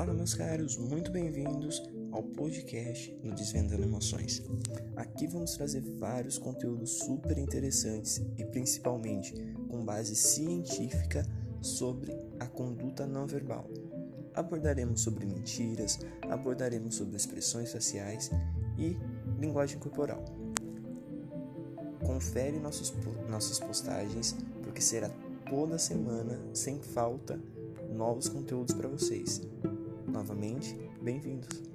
Fala, meus caros, muito bem-vindos ao podcast no Desvendando Emoções. Aqui vamos trazer vários conteúdos super interessantes e principalmente com base científica sobre a conduta não verbal. Abordaremos sobre mentiras, abordaremos sobre expressões faciais e linguagem corporal. Confere nossos, nossas postagens, porque será toda semana, sem falta, novos conteúdos para vocês. Bem-vindos!